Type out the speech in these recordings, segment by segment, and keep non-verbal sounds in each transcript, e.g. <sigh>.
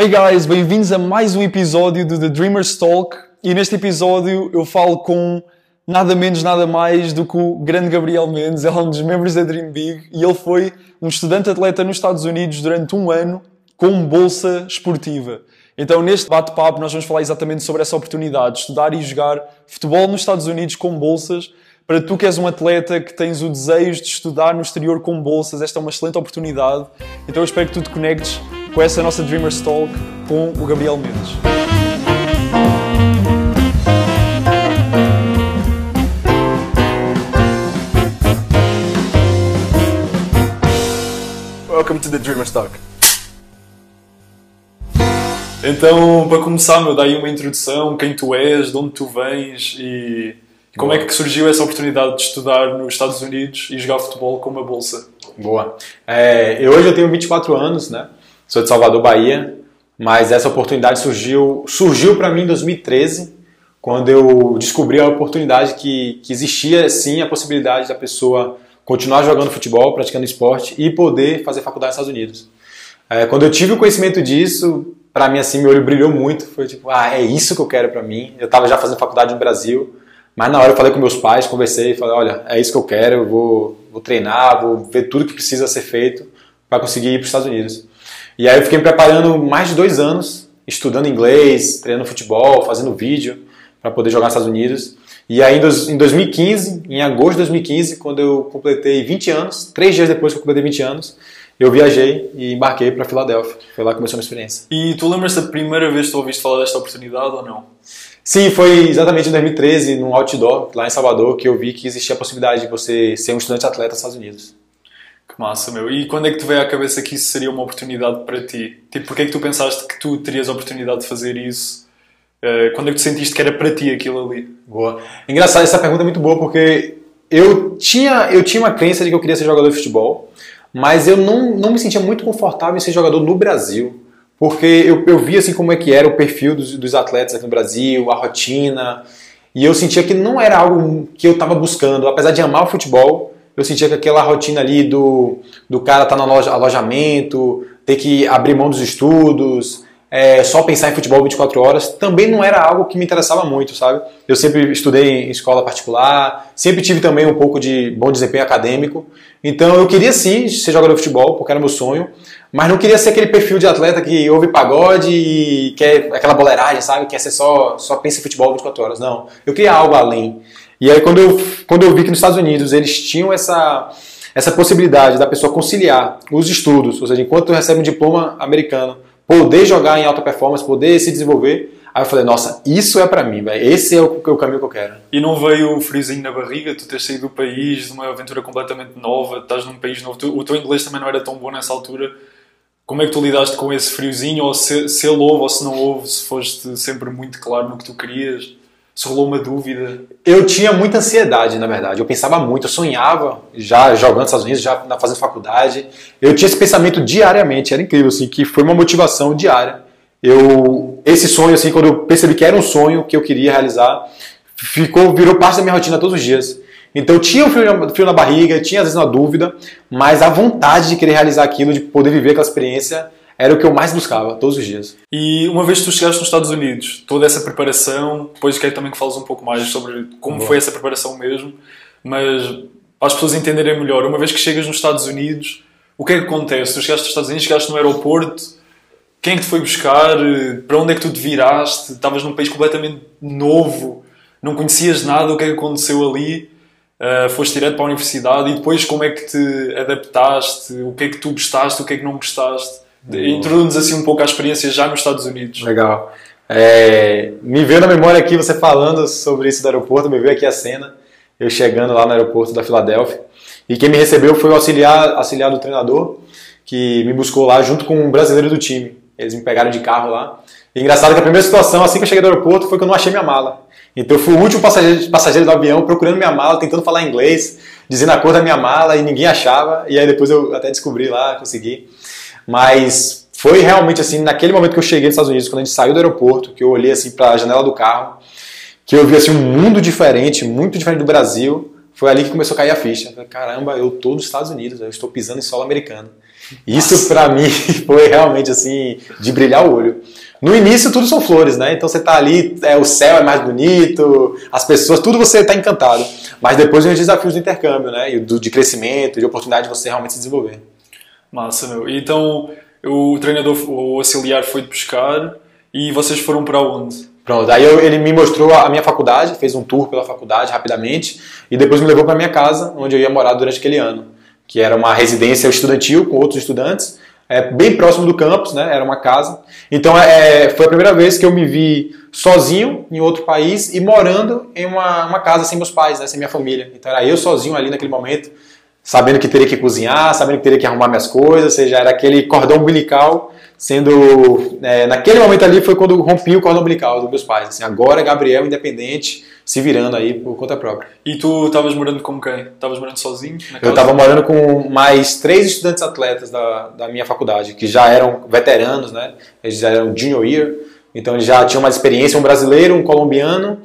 Hey guys, bem-vindos a mais um episódio do The Dreamers Talk e neste episódio eu falo com nada menos, nada mais do que o grande Gabriel Mendes, ele é um dos membros da Dream Big e ele foi um estudante atleta nos Estados Unidos durante um ano com bolsa esportiva. Então neste bate-papo nós vamos falar exatamente sobre essa oportunidade de estudar e jogar futebol nos Estados Unidos com bolsas para tu que és um atleta que tens o desejo de estudar no exterior com bolsas, esta é uma excelente oportunidade. Então eu espero que tu te conectes com essa nossa Dreamers Talk com o Gabriel Mendes. Welcome to the Dreamers Talk. Então, para começar, meu, dá aí uma introdução, quem tu és, de onde tu vens e como é que surgiu essa oportunidade de estudar nos Estados Unidos e jogar futebol com uma bolsa? Boa. É, eu, hoje eu tenho 24 anos, né? Sou de Salvador, Bahia, mas essa oportunidade surgiu, surgiu para mim em 2013, quando eu descobri a oportunidade que, que existia sim a possibilidade da pessoa continuar jogando futebol, praticando esporte e poder fazer faculdade nos Estados Unidos. É, quando eu tive o conhecimento disso, para mim assim meu olho brilhou muito, foi tipo, ah, é isso que eu quero para mim. Eu estava já fazendo faculdade no Brasil, mas na hora eu falei com meus pais, conversei, falei, olha, é isso que eu quero, eu vou, vou treinar, vou ver tudo que precisa ser feito para conseguir ir para os Estados Unidos. E aí eu fiquei me preparando mais de dois anos, estudando inglês, treinando futebol, fazendo vídeo para poder jogar nos Estados Unidos. E aí em 2015, em agosto de 2015, quando eu completei 20 anos, três dias depois que eu completei 20 anos, eu viajei e embarquei para Filadélfia. Foi lá que começou a minha experiência. E tu lembras da primeira vez que tu ouviste falar desta oportunidade ou não? Sim, foi exatamente em 2013, num outdoor, lá em Salvador, que eu vi que existia a possibilidade de você ser um estudante atleta nos Estados Unidos. Que massa, meu. E quando é que te veio à cabeça que isso seria uma oportunidade para ti? Tipo, porquê é que tu pensaste que tu terias a oportunidade de fazer isso? Uh, quando é que tu sentiste que era para ti aquilo ali? Boa. Engraçado, essa pergunta é muito boa porque eu tinha, eu tinha uma crença de que eu queria ser jogador de futebol, mas eu não, não me sentia muito confortável em ser jogador no Brasil. Porque eu, eu via assim como é que era o perfil dos, dos atletas aqui no Brasil, a rotina, e eu sentia que não era algo que eu estava buscando. Apesar de amar o futebol, eu sentia que aquela rotina ali do, do cara estar tá no alojamento, ter que abrir mão dos estudos, é, só pensar em futebol 24 horas, também não era algo que me interessava muito, sabe? Eu sempre estudei em escola particular, sempre tive também um pouco de bom desempenho acadêmico, então eu queria sim ser jogador de futebol, porque era meu sonho, mas não queria ser aquele perfil de atleta que ouve pagode e quer aquela boleiragem, sabe? Quer ser só, só pensa em futebol 24 horas. Não, eu queria algo além. E aí quando eu, quando eu vi que nos Estados Unidos eles tinham essa, essa possibilidade da pessoa conciliar os estudos, ou seja, enquanto recebe um diploma americano, poder jogar em alta performance, poder se desenvolver, Aí eu falei, nossa, isso é para mim, véio. esse é o, o, caminho que eu quero. E não veio o friozinho na barriga, tu teres saído do país, de uma aventura completamente nova, estás num país novo, tu, o teu inglês também não era tão bom nessa altura. Como é que tu lidaste com esse friozinho, ou se, se ele houve ou se não houve, se foste sempre muito claro no que tu querias? Se rolou uma dúvida? Eu tinha muita ansiedade, na verdade. Eu pensava muito, eu sonhava já jogando nos Estados Unidos, já fazendo faculdade. Eu tinha esse pensamento diariamente, era incrível, assim, que foi uma motivação diária. Eu, esse sonho, assim, quando eu percebi que era um sonho que eu queria realizar, ficou, virou parte da minha rotina todos os dias. Então eu tinha um frio, frio na barriga, tinha às vezes uma dúvida, mas a vontade de querer realizar aquilo, de poder viver aquela experiência, era o que eu mais buscava todos os dias. E uma vez que tu chegaste nos Estados Unidos, toda essa preparação, depois quero também que fales um pouco mais sobre como Boa. foi essa preparação mesmo, mas para as pessoas entenderem melhor, uma vez que chegas nos Estados Unidos, o que é que acontece? Tu chegaste nos Estados Unidos, chegaste no aeroporto, quem é que te foi buscar? Para onde é que tu te viraste? Estavas num país completamente novo, não conhecias nada, o que é que aconteceu ali? Uh, foste direto para a universidade e depois como é que te adaptaste? O que é que tu gostaste? O que é que não gostaste? Introduz-nos assim um pouco a experiência já nos Estados Unidos. Legal. É, me veio na memória aqui você falando sobre isso do aeroporto, me veio aqui a cena, eu chegando lá no aeroporto da Filadélfia. E quem me recebeu foi o auxiliar, auxiliar do treinador, que me buscou lá junto com um brasileiro do time. Eles me pegaram de carro lá. E engraçado que a primeira situação, assim que eu cheguei do aeroporto, foi que eu não achei minha mala. Então eu fui o último passageiro, passageiro do avião procurando minha mala, tentando falar inglês, dizendo a cor da minha mala e ninguém achava. E aí depois eu até descobri lá, consegui. Mas foi realmente assim, naquele momento que eu cheguei nos Estados Unidos, quando a gente saiu do aeroporto, que eu olhei assim para a janela do carro, que eu vi assim um mundo diferente, muito diferente do Brasil. Foi ali que começou a cair a ficha. Caramba, eu tô nos Estados Unidos, eu estou pisando em solo americano. Isso para mim <laughs> foi realmente assim de brilhar o olho. No início tudo são flores, né? Então você tá ali, é, o céu é mais bonito, as pessoas, tudo você tá encantado. Mas depois vem os desafios do intercâmbio, né? E do, de crescimento, de oportunidade de você realmente se desenvolver. Massa, meu. Então o treinador, o auxiliar foi de pescar e vocês foram para onde? Pronto, aí eu, ele me mostrou a minha faculdade, fez um tour pela faculdade rapidamente e depois me levou para minha casa, onde eu ia morar durante aquele ano, que era uma residência estudantil com outros estudantes é, bem próximo do campus, né? Era uma casa. Então é, foi a primeira vez que eu me vi sozinho em outro país e morando em uma, uma casa sem meus pais, né? Sem minha família. Então era eu sozinho ali naquele momento, sabendo que teria que cozinhar, sabendo que teria que arrumar minhas coisas, ou seja, era aquele cordão umbilical sendo é, naquele momento ali foi quando rompi o cordão umbilical dos meus pais. Assim, agora Gabriel independente se virando aí por conta própria. E tu estavas morando com quem? Estavas morando sozinho? Eu estava morando com mais três estudantes atletas da, da minha faculdade, que já eram veteranos, né? Eles já eram junior year, então eles já tinham mais experiência, um brasileiro, um colombiano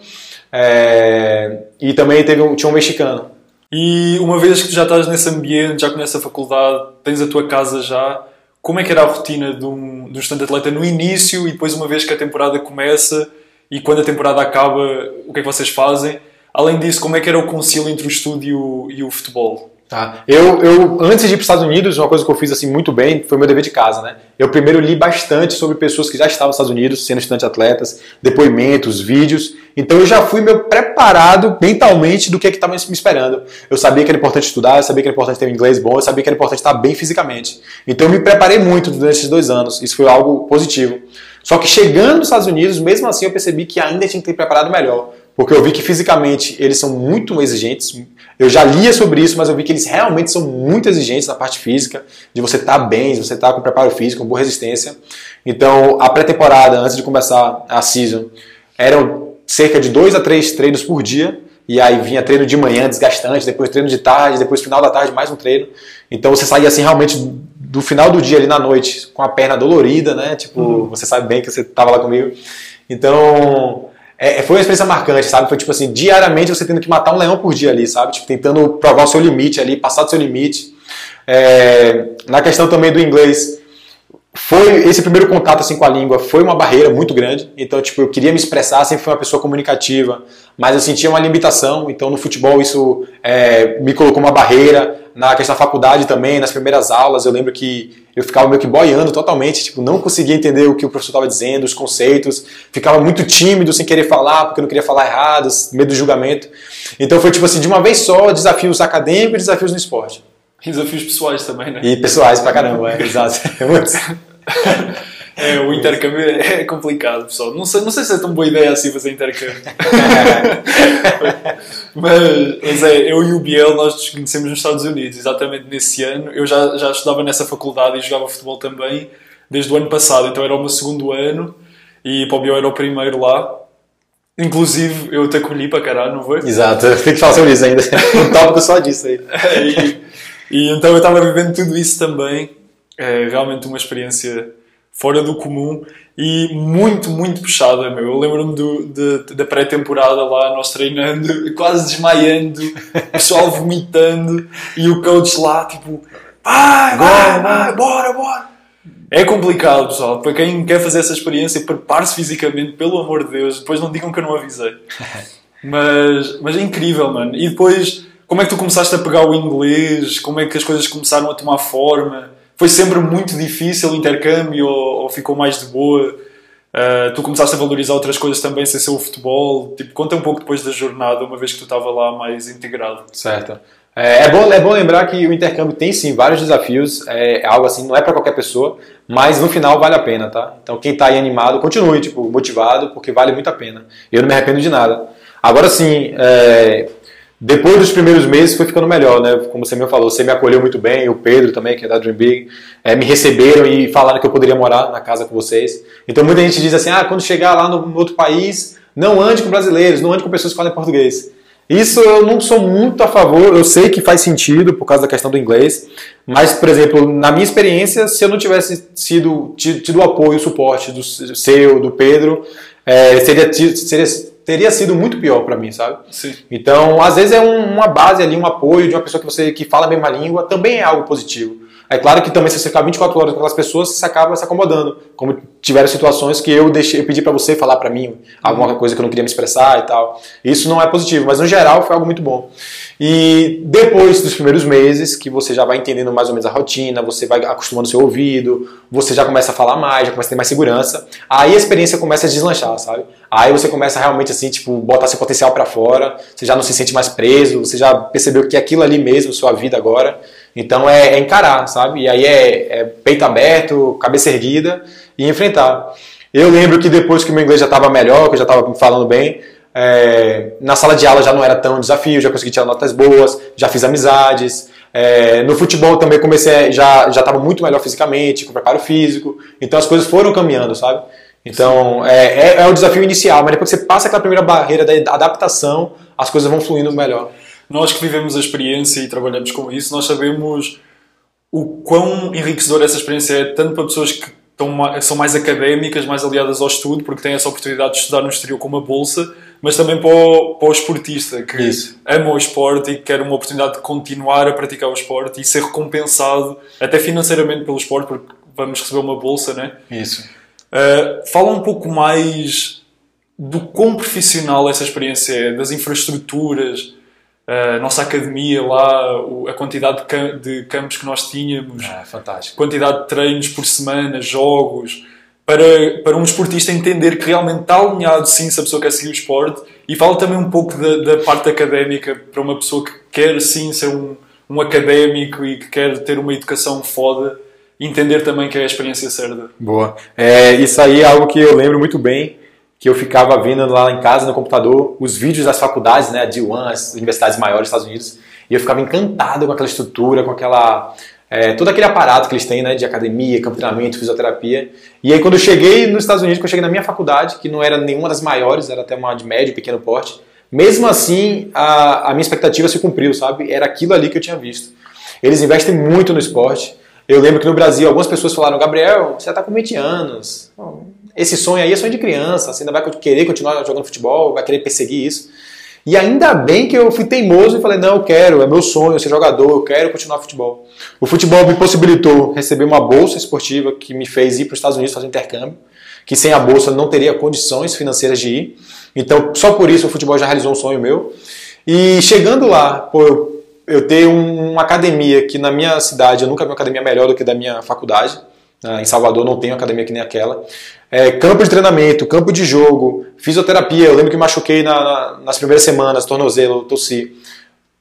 é, e também teve um, tinha um mexicano. E uma vez que já estás nesse ambiente, já conheces a faculdade, tens a tua casa já, como é que era a rotina de um, de um estudante atleta no início e depois uma vez que a temporada começa e quando a temporada acaba, o que é que vocês fazem? Além disso, como é que era o concílio entre o estudo e o, e o futebol? Tá. Eu, eu, antes de ir para os Estados Unidos, uma coisa que eu fiz assim muito bem foi meu dever de casa, né? Eu primeiro li bastante sobre pessoas que já estavam nos Estados Unidos, sendo estudantes atletas, depoimentos, vídeos. Então eu já fui meu preparado mentalmente do que é estava me esperando. Eu sabia que era importante estudar, eu sabia que era importante ter um inglês bom, eu sabia que era importante estar bem fisicamente. Então eu me preparei muito durante esses dois anos. Isso foi algo positivo. Só que chegando nos Estados Unidos, mesmo assim eu percebi que ainda tinha que ter preparado melhor. Porque eu vi que fisicamente eles são muito exigentes. Eu já lia sobre isso, mas eu vi que eles realmente são muito exigentes na parte física, de você estar tá bem, de você estar tá com preparo físico, com boa resistência. Então, a pré-temporada, antes de começar a season, eram cerca de dois a três treinos por dia. E aí vinha treino de manhã desgastante, depois treino de tarde, depois final da tarde mais um treino. Então você saía assim realmente do final do dia ali na noite com a perna dolorida, né? Tipo, uhum. você sabe bem que você estava lá comigo. Então, é, foi uma experiência marcante, sabe? Foi tipo assim, diariamente você tendo que matar um leão por dia ali, sabe? Tipo, tentando provar o seu limite ali, passar do seu limite. É, na questão também do inglês, foi esse primeiro contato assim com a língua foi uma barreira muito grande. Então, tipo, eu queria me expressar, sempre fui uma pessoa comunicativa, mas eu sentia uma limitação. Então, no futebol isso é, me colocou uma barreira. Na questão da faculdade também, nas primeiras aulas, eu lembro que eu ficava meio que boiando totalmente, tipo, não conseguia entender o que o professor estava dizendo, os conceitos, ficava muito tímido, sem querer falar, porque eu não queria falar errado, medo do julgamento. Então foi tipo assim, de uma vez só, desafios acadêmicos e desafios no esporte. E desafios pessoais também, né? E pessoais pra <laughs> caramba, é, exato. <laughs> É, o intercâmbio é <laughs> complicado, pessoal. Não sei, não sei se é tão boa ideia assim fazer intercâmbio. mas, <laughs> mas é, eu e o Biel, nós nos conhecemos nos Estados Unidos, exatamente nesse ano. Eu já, já estudava nessa faculdade e jogava futebol também, desde o ano passado. Então era o meu segundo ano e para o Biel era o primeiro lá. Inclusive, eu te acolhi para caralho, não foi? Exato, que falar sobre isso ainda. <laughs> Um tópico só disso aí. e, e então eu estava vivendo tudo isso também. É realmente uma experiência fora do comum e muito, muito puxada, meu. Eu lembro-me da pré-temporada lá, nós treinando, quase desmaiando, o pessoal vomitando e o coach lá, tipo, vai, vai, vai, bora, bora. É complicado, pessoal. Para quem quer fazer essa experiência, prepare-se fisicamente, pelo amor de Deus. Depois não digam que eu não avisei. <laughs> Mas, mas é incrível, mano. E depois, como é que tu começaste a pegar o inglês? Como é que as coisas começaram a tomar forma? Foi sempre muito difícil o intercâmbio ou, ou ficou mais de boa? Uh, tu começaste a valorizar outras coisas também sem ser o futebol? Tipo, conta um pouco depois da jornada, uma vez que tu estava lá mais integrado. Certo. É, é, bom, é bom lembrar que o intercâmbio tem sim vários desafios, é algo assim, não é para qualquer pessoa, mas no final vale a pena, tá? Então quem está aí animado, continue, tipo, motivado, porque vale muito a pena. Eu não me arrependo de nada. Agora sim, é, depois dos primeiros meses foi ficando melhor, né? Como você me falou, você me acolheu muito bem, o Pedro também, que é da Dream Big, é, me receberam e falaram que eu poderia morar na casa com vocês. Então muita gente diz assim, ah, quando chegar lá no, no outro país, não ande com brasileiros, não ande com pessoas que falam português. Isso eu não sou muito a favor, eu sei que faz sentido por causa da questão do inglês, mas, por exemplo, na minha experiência, se eu não tivesse sido, tido, o apoio, o suporte do seu, do Pedro, é, seria, seria teria sido muito pior para mim, sabe? Sim. Então, às vezes é um, uma base ali, um apoio de uma pessoa que você que fala a mesma língua, também é algo positivo. É claro que também se você ficar 24 horas com aquelas pessoas, você acaba se acomodando. Como tiveram situações que eu deixei, eu pedi para você falar para mim alguma coisa que eu não queria me expressar e tal. Isso não é positivo, mas no geral foi algo muito bom. E depois dos primeiros meses, que você já vai entendendo mais ou menos a rotina, você vai acostumando o seu ouvido, você já começa a falar mais, já começa a ter mais segurança, aí a experiência começa a deslanchar, sabe? Aí você começa realmente assim, tipo, botar seu potencial para fora, você já não se sente mais preso, você já percebeu que é aquilo ali mesmo, sua vida agora. Então é, é encarar, sabe? E aí é, é peito aberto, cabeça erguida e enfrentar. Eu lembro que depois que o meu inglês já estava melhor, que eu já estava falando bem, é, na sala de aula já não era tão desafio, já consegui tirar notas boas, já fiz amizades. É, no futebol também comecei, já estava muito melhor fisicamente, com preparo físico. Então as coisas foram caminhando, sabe? Então é, é, é, o desafio inicial, mas depois que você passa aquela primeira barreira da adaptação, as coisas vão fluindo melhor. Nós que vivemos a experiência e trabalhamos com isso, nós sabemos o quão enriquecedor essa experiência é, tanto para pessoas que estão, são mais académicas, mais aliadas ao estudo, porque têm essa oportunidade de estudar no exterior com uma bolsa, mas também para o, para o esportista que Isso. ama o esporte e quer uma oportunidade de continuar a praticar o esporte e ser recompensado até financeiramente pelo esporte, porque vamos receber uma bolsa, né? Isso. Uh, fala um pouco mais do quão profissional essa experiência é, das infraestruturas, a nossa academia lá, a quantidade de, campos que nós tínhamos, ah, fantástico. quantidade de treinos por semana, jogos, para, para um esportista entender que realmente está alinhado sim se a pessoa quer seguir o esporte e fala também um pouco da, da parte académica para uma pessoa que quer sim ser um, um académico e que quer ter uma educação foda entender também que é a experiência certa. Boa. É, isso aí é algo que eu lembro muito bem, que eu ficava vendo lá em casa no computador os vídeos das faculdades, né, a D1, as universidades maiores dos Estados Unidos, e eu ficava encantado com aquela estrutura, com aquela é, todo aquele aparato que eles têm, né, de academia, campo de treinamento, fisioterapia. E aí quando eu cheguei nos Estados Unidos, quando eu cheguei na minha faculdade, que não era nenhuma das maiores, era até uma de médio, pequeno porte, mesmo assim a, a minha expectativa se cumpriu, sabe? Era aquilo ali que eu tinha visto. Eles investem muito no esporte. Eu lembro que no Brasil algumas pessoas falaram, Gabriel, você está com 20 anos. Esse sonho aí é sonho de criança, você ainda vai querer continuar jogando futebol, vai querer perseguir isso. E ainda bem que eu fui teimoso e falei, não, eu quero, é meu sonho ser jogador, eu quero continuar futebol. O futebol me possibilitou receber uma bolsa esportiva que me fez ir para os Estados Unidos fazer intercâmbio, que sem a bolsa não teria condições financeiras de ir. Então, só por isso o futebol já realizou um sonho meu. E chegando lá, pô, eu, tenho uma academia que na minha cidade eu nunca vi uma academia melhor do que da minha faculdade. Ah, em Salvador não tem uma academia que nem aquela. É, campo de treinamento, campo de jogo, fisioterapia. Eu lembro que machuquei na, na, nas primeiras semanas, tornozelo, tossi.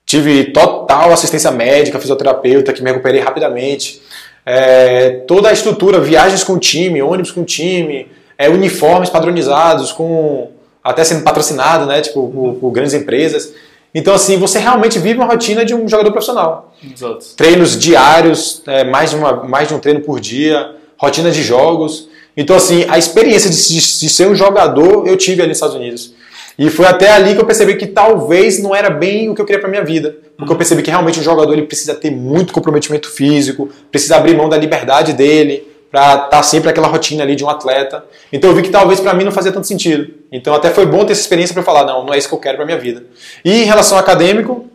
Tive total assistência médica, fisioterapeuta, que me recuperei rapidamente. É, toda a estrutura, viagens com time, ônibus com time, é, uniformes padronizados, com até sendo patrocinado, né, tipo, por, por grandes empresas. Então, assim, você realmente vive uma rotina de um jogador profissional. Exato. Treinos diários, é, mais, de uma, mais de um treino por dia, rotina de jogos. Então, assim, a experiência de, de, ser um jogador eu tive ali nos Estados Unidos. E foi até ali que eu percebi que talvez não era bem o que eu queria para minha vida. Porque eu percebi que realmente o jogador ele precisa ter muito comprometimento físico, precisa abrir mão da liberdade dele, para estar tá sempre aquela rotina ali de um atleta. Então eu vi que talvez para mim não fazia tanto sentido. Então até foi bom ter essa experiência para falar, não, não é isso que eu quero para minha vida. E em relação ao acadêmico,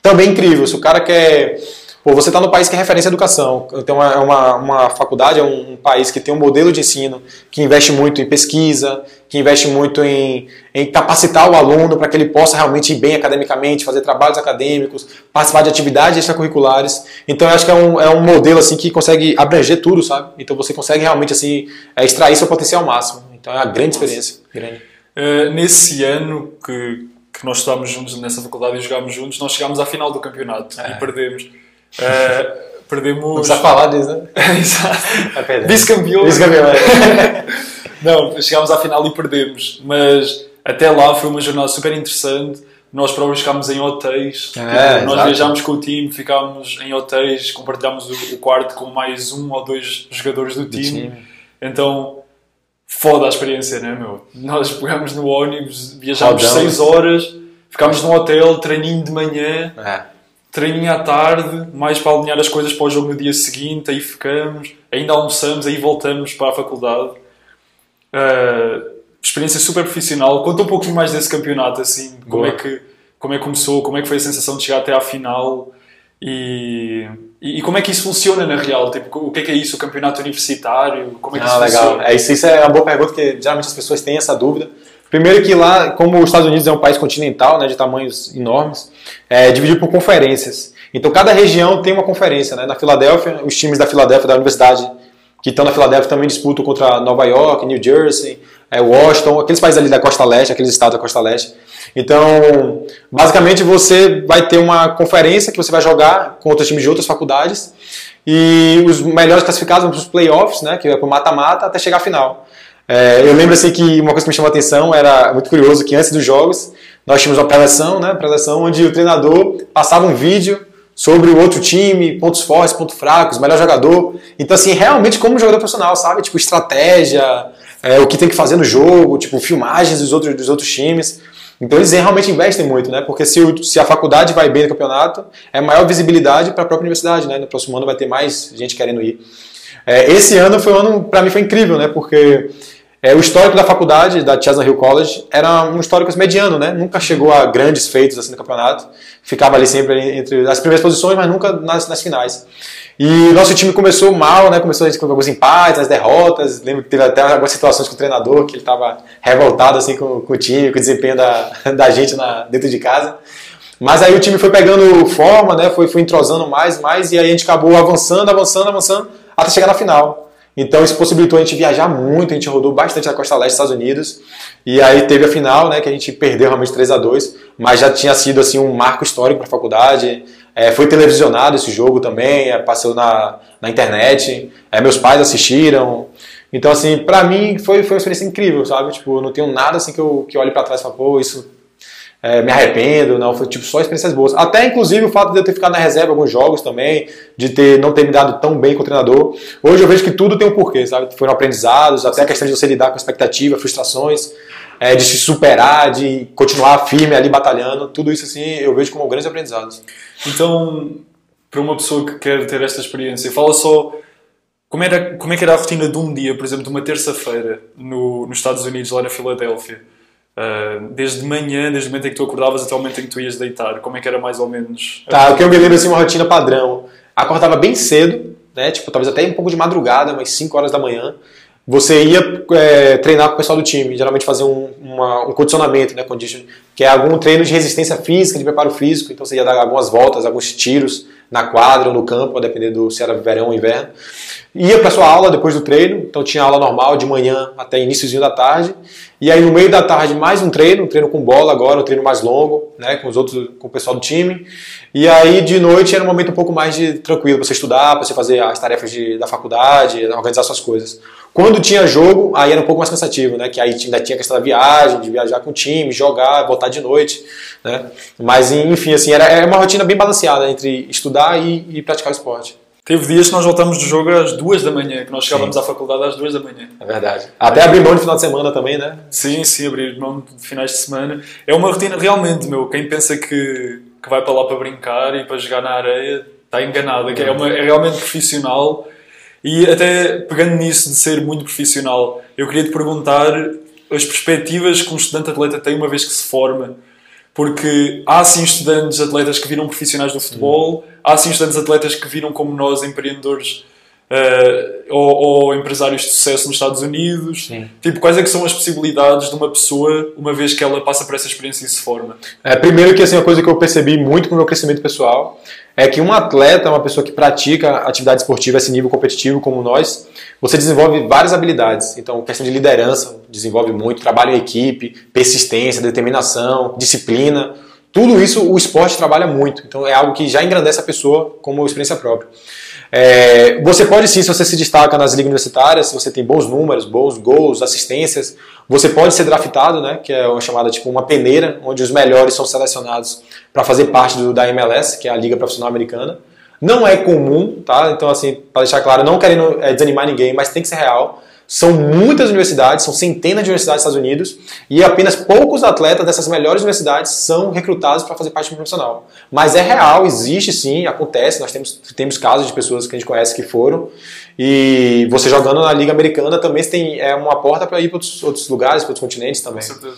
também incrível. Se o cara quer Pô, você está no país que é referência em educação. Então é uma, uma faculdade, é um, um, país que tem um modelo de ensino que investe muito em pesquisa, que investe muito em, em capacitar o aluno para que ele possa realmente ir bem academicamente, fazer trabalhos acadêmicos, participar de atividades extracurriculares. Então eu acho que é um, é um modelo assim que consegue abranger tudo, sabe? Então você consegue realmente assim é, extrair seu potencial máximo. Então é uma grande experiência. Grande. Uh, nesse ano que, que nós estudámos juntos nessa faculdade e jogámos juntos, nós chegámos à final do campeonato é. e perdemos. Uh, perdemos. Não precisa falar disso, né? <laughs> Exato. Vice-campeão. Vice-campeão, é. Não, chegámos à final e perdemos. Mas até lá foi uma jornada super interessante. Nós próprios ficámos em hotéis. É, nós viajámos com o time, ficámos em hotéis, compartilhámos o, o quarto com mais um ou dois jogadores do, do time. time. Então, foda a experiência, né, meu? Nós pegámos no ônibus, viajámos 6 horas, ficámos num hotel, treininho de manhã. É treininho à tarde, mais para alinhar as coisas para o jogo no dia seguinte, aí ficamos, ainda almoçamos, aí voltamos para a faculdade. Uh, experiência super profissional. Conta um pouquinho mais desse campeonato, assim, como é, que, como é que começou, como é que foi a sensação de chegar até à final E, e, como é que isso funciona na real? Tipo, o que é que é isso? O campeonato universitário? Como é que ah, isso legal. funciona? É, isso, isso é uma boa pergunta, porque geralmente as pessoas têm essa dúvida. Primeiro que lá, como os Estados Unidos é um país continental, né, de tamanhos enormes, é dividido por conferências. Então cada região tem uma conferência. Né? Na Filadélfia, os times da Filadélfia, da Universidade que estão na Filadélfia também disputam contra Nova York, New Jersey, é, Washington, aqueles países ali da costa leste, aqueles estados da costa leste. Então, basicamente você vai ter uma conferência que você vai jogar com outros times de outras faculdades e os melhores classificados vão para os playoffs, né, que é para o mata-mata, até chegar à final. É, eu lembro assim que uma coisa que me chamou a atenção era muito curioso que antes dos jogos nós tínhamos uma preleção, né, preleção onde o treinador passava um vídeo sobre o outro time, pontos fortes, pontos fracos, melhor jogador. Então, assim, realmente como jogador profissional, sabe? Tipo, estratégia, é, o que tem que fazer no jogo, tipo, filmagens dos outros, dos outros times. Então, eles realmente investem muito, né? Porque se, o, se a faculdade vai bem no campeonato, é maior visibilidade para a própria universidade, né? No próximo ano vai ter mais gente querendo ir. É, esse ano foi um ano, para mim, foi incrível, né? Porque é, o histórico da faculdade, da Chestnut Hill College, era um histórico mediano, né? Nunca chegou a grandes feitos assim no campeonato. Ficava ali sempre entre as primeiras posições, mas nunca nas, nas finais. E nosso time começou mal, né? Começou a gente com alguns empates, as derrotas. Lembro que teve até algumas situações com o treinador, que ele estava revoltado assim com, com, o time, com o desempenho da, <laughs> da gente na, dentro de casa. Mas aí o time foi pegando forma, né? Foi, foi entrosando mais, mais, e aí a gente acabou avançando, avançando, avançando, até chegar na final. Então isso possibilitou a gente viajar muito, a gente rodou bastante na costa leste dos Estados Unidos. E aí teve a final, né, que a gente perdeu realmente 3 a 2 mas já tinha sido assim um marco histórico para a faculdade. É, foi televisionado esse jogo também, é, passou na, na internet, é, meus pais assistiram. Então, assim, para mim foi, foi uma experiência incrível, sabe? Tipo, não tenho nada assim que eu, que eu olhe para trás e falo, pô, isso é, me arrependo, não, foi tipo só experiências boas. Até inclusive o fato de eu ter ficado na reserva alguns jogos também, de ter não ter me dado tão bem com o treinador. Hoje eu vejo que tudo tem um porquê, sabe? Foram aprendizados, até a questão de você lidar com expectativa, frustrações, é, de se superar, de continuar firme ali batalhando, tudo isso assim eu vejo como grandes aprendizados. Então, para uma pessoa que quer ter esta experiência, fala só como, era, como é que era a rotina de um dia, por exemplo, de uma terça-feira no, nos Estados Unidos, lá na Filadélfia Uh, desde manhã, desde o momento em que tu acordavas até o momento em que tu ias deitar, como é que era mais ou menos? Tá, o que eu me lembro assim, uma rotina padrão. Acordava bem cedo, né? Tipo, talvez até um pouco de madrugada, umas 5 horas da manhã. Você ia é, treinar com o pessoal do time, geralmente fazer um, uma, um condicionamento, né? Condition, que é algum treino de resistência física, de preparo físico. Então você ia dar algumas voltas, alguns tiros na quadra ou no campo, a depender do se era verão ou inverno. Ia para sua aula depois do treino, então tinha aula normal de manhã até iníciozinho da tarde. E aí no meio da tarde mais um treino, um treino com bola agora, um treino mais longo, né, com os outros, com o pessoal do time. E aí de noite era um momento um pouco mais de tranquilo para você estudar, para você fazer as tarefas de, da faculdade, organizar suas coisas. Quando tinha jogo, aí era um pouco mais cansativo, né? Que aí ainda tinha questão da viagem, de viajar com o time, jogar, voltar de noite, né? Mas enfim, assim, era, era uma rotina bem balanceada entre estudar e, e praticar o esporte. Teve dias que nós voltamos do jogo às duas da manhã, que nós chegávamos sim. à faculdade às duas da manhã. É verdade. Até abrir mão de final de semana também, né? Sim, sim, abrir mão de finais de semana. É uma rotina realmente, meu. Quem pensa que, que vai para lá para brincar e para jogar na areia está enganado. É, uma, é realmente profissional. E até pegando nisso de ser muito profissional, eu queria te perguntar as perspectivas que um estudante atleta tem uma vez que se forma porque há sim estudantes atletas que viram profissionais do futebol, hum. há sim estudantes atletas que viram como nós empreendedores uh, ou, ou, empresários de sucesso nos Estados Unidos. Sim. Tipo, quais é que são as possibilidades de uma pessoa uma vez que ela passa por essa experiência e se forma? É, primeiro que assim, a coisa que eu percebi muito com o meu crescimento pessoal é que um atleta, uma pessoa que pratica atividade esportiva a esse nível competitivo como nós, você desenvolve várias habilidades. Então, questão de liderança desenvolve muito, trabalho em equipe, persistência, determinação, disciplina. Tudo isso o esporte trabalha muito. Então, é algo que já engrandece a pessoa como experiência própria. É, você pode sim, se você se destaca nas ligas universitárias, se você tem bons números, bons gols, assistências, você pode ser draftado, né, que é uma chamada tipo uma peneira, onde os melhores são selecionados para fazer parte do, da MLS, que é a Liga Profissional Americana. Não é comum, tá? Então, assim, para deixar claro, não querendo é, desanimar ninguém, mas tem que ser real. São muitas universidades, são centenas de universidades nos Estados Unidos e apenas poucos atletas dessas melhores universidades são recrutados para fazer parte do profissional. Mas é real, existe sim, acontece. Nós temos, temos casos de pessoas que a gente conhece que foram. E você jogando na Liga Americana também tem é uma porta para ir para outros, outros lugares, para outros continentes também. Com certeza.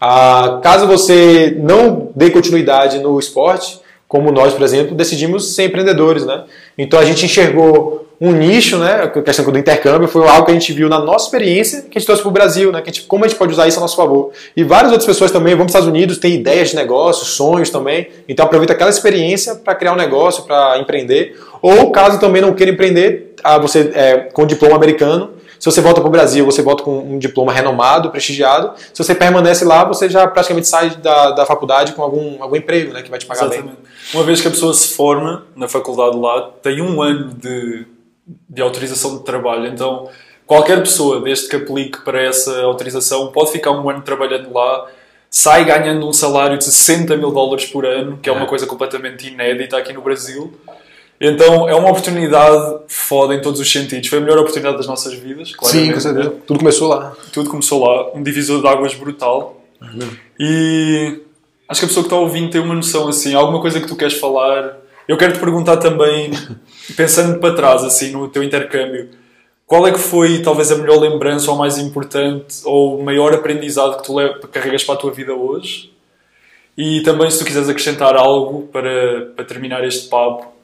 Ah, caso você não dê continuidade no esporte, como nós, por exemplo, decidimos ser empreendedores, né? Então a gente enxergou um nicho, né? A questão do intercâmbio foi algo que a gente viu na nossa experiência que a gente trouxe para o Brasil, né? Que a gente, como a gente pode usar isso a nosso favor. E várias outras pessoas também vão para os Estados Unidos, têm ideias de negócio, sonhos também. Então aproveita aquela experiência para criar um negócio, para empreender. Ou caso também não queira empreender, ah, você é, com diploma americano, se você volta para o Brasil, você volta com um diploma renomado, prestigiado. Se você permanece lá, você já praticamente sai da, da faculdade com algum, algum emprego, né? Que vai te pagar Exatamente. bem. Uma vez que a pessoa se forma na faculdade lá, tem um ano de, de autorização de trabalho. Então, qualquer pessoa, desde que aplique para essa autorização, pode ficar um ano trabalhando lá sai ganhando um salário de 60 mil dólares por ano, que é uma é. coisa completamente inédita aqui no Brasil. Então é uma oportunidade foda em todos os sentidos. Foi a melhor oportunidade das nossas vidas, claramente. Sim, com certeza. Tudo começou lá. Tudo começou lá. Um divisor de águas brutal. E acho que a pessoa que está ouvindo tem uma noção assim, alguma coisa que tu queres falar. Eu quero te perguntar também, <laughs> pensando para trás, assim, no teu intercâmbio, qual é que foi talvez a melhor lembrança ou mais importante ou o maior aprendizado que tu carregas para a tua vida hoje? E também se tu quiseres acrescentar algo para, para terminar este papo,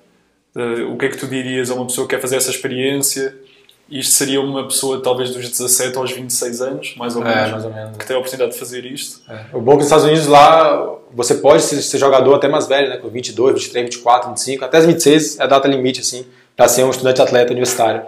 Uh, o que é que tu dirias a uma pessoa que quer fazer essa experiência? Isto seria uma pessoa talvez dos 17 aos 26 anos, mais ou é, menos, é, mais ou menos. que tem a oportunidade de fazer isto. É. O bom é que nos Estados Unidos lá você pode ser, ser, jogador até mais velho, né? com 22, 23, 24, 25, até 26 é a data limite assim, para ser um estudante atleta universitário.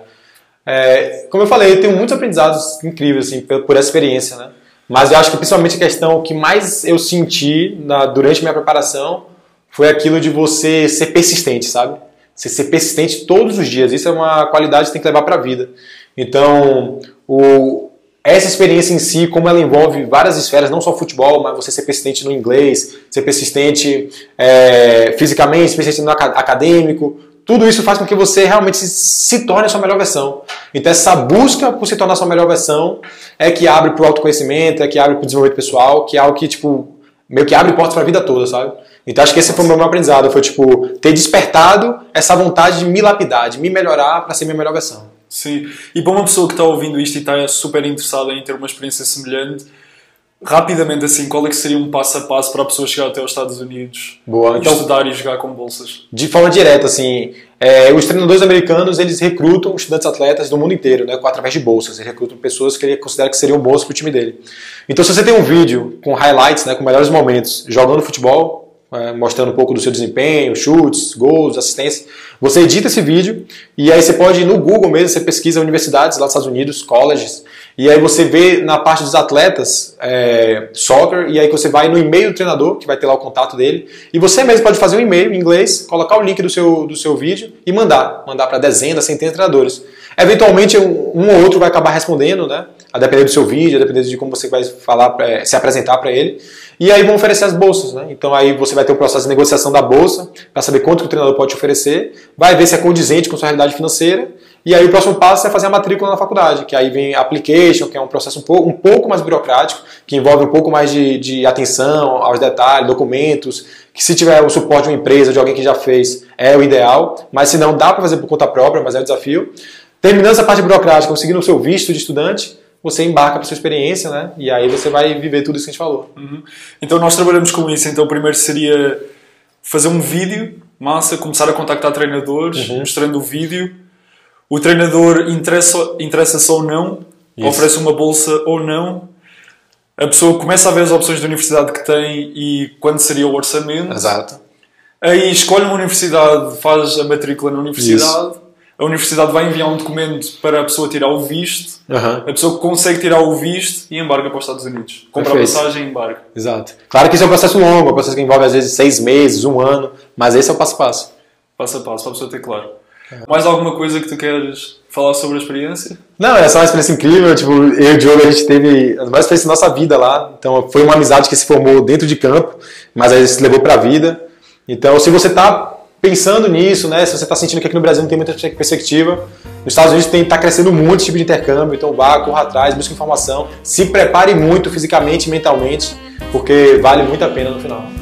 É, como eu falei, eu tenho muitos aprendizados incríveis assim, por, por essa experiência, né? Mas eu acho que principalmente a questão que mais eu senti na, durante minha preparação foi aquilo de você ser persistente, sabe? Você ser persistente todos os dias. Isso é uma qualidade que tem que levar para a vida. Então, o, essa experiência em si, como ela envolve várias esferas, não só futebol, mas você ser persistente no inglês, ser persistente é, fisicamente, persistente no acadêmico, tudo isso faz com que você realmente se, se torne a sua melhor versão. Então essa busca por se tornar a sua melhor versão é que abre para o autoconhecimento, é que abre para o desenvolvimento pessoal, que é algo que, tipo, meio que abre portas para a vida toda, sabe? Então acho que esse foi o meu aprendizado, foi tipo ter despertado essa vontade de me lapidar, de me melhorar para ser minha melhor versão. Sim. E para uma pessoa que está ouvindo isto e está super interessada em ter uma experiência semelhante, rapidamente assim, qual é que seria um passo a passo para a pessoa chegar até os Estados Unidos Boa. Então, estudar e jogar com bolsas? De forma direta, assim, é, os treinadores americanos eles recrutam estudantes atletas do mundo inteiro, né, através de bolsas. Eles recrutam pessoas que ele considera que seriam boas para o time dele. Então, se você tem um vídeo com highlights, né, com melhores momentos jogando futebol, é, mostrando um pouco do seu desempenho, chutes, gols, assistência. Você edita esse vídeo e aí você pode ir no Google mesmo, você pesquisa universidades lá dos Estados Unidos, colleges, e aí você vê na parte dos atletas é, soccer, e aí você vai no e-mail do treinador, que vai ter lá o contato dele, e você mesmo pode fazer um e-mail em inglês, colocar o link do seu, do seu vídeo e mandar, mandar para dezenas, centenas de treinadores. Eventualmente um, um, ou outro vai acabar respondendo, né? A depender do seu vídeo, a depender de como você vai falar, se apresentar para ele. E aí vão oferecer as bolsas, né? Então aí você vai ter o processo de negociação da bolsa para saber quanto o treinador pode te oferecer, vai ver se é condizente com sua realidade financeira, e aí o próximo passo é fazer a matrícula na faculdade, que aí vem application, que é um processo um pouco, um pouco mais burocrático, que envolve um pouco mais de, de atenção aos detalhes, documentos, que se tiver o suporte de uma empresa, de alguém que já fez, é o ideal, mas se não, dá para fazer por conta própria, mas é o desafio. Terminando essa parte burocrática, conseguindo o seu visto de estudante, você embarca para sua experiência, né? E aí você vai viver tudo isso que a gente falou. Uhum. Então nós trabalhamos com isso. Então primeiro seria fazer um vídeo, massa, começar a contactar treinadores, uhum. mostrando o vídeo. O treinador interessa, interessa-se ou não, isso. oferece uma bolsa ou não. A pessoa começa a ver as opções de universidade que tem e quando seria o orçamento. Exato. Aí escolhe uma universidade, faz a matrícula na universidade. Isso a universidade vai enviar um documento para a pessoa tirar o visto, uhum. a pessoa consegue tirar o visto e embarca para os Estados Unidos. Compra Perfeito. a passagem e embarca. Exato. Claro que isso é um processo longo, é um processo que envolve às vezes seis meses, um ano, mas esse é o passo a passo. Passo a passo, para a pessoa ter claro. Uhum. Mais alguma coisa que tu queres falar sobre a experiência? Não, é só uma experiência incrível. Tipo, eu e o Diogo, a gente teve as mais experiências da nossa vida lá. Então, foi uma amizade que se formou dentro de campo, mas aí se levou para a vida. Então, se você está pensando nisso, né? Se você está sentindo que aqui no Brasil não tem muita perspectiva, nos Estados Unidos está crescendo muito esse tipo de intercâmbio, então vá, corra atrás, busque informação, se prepare muito fisicamente e mentalmente, porque vale muito a pena no final.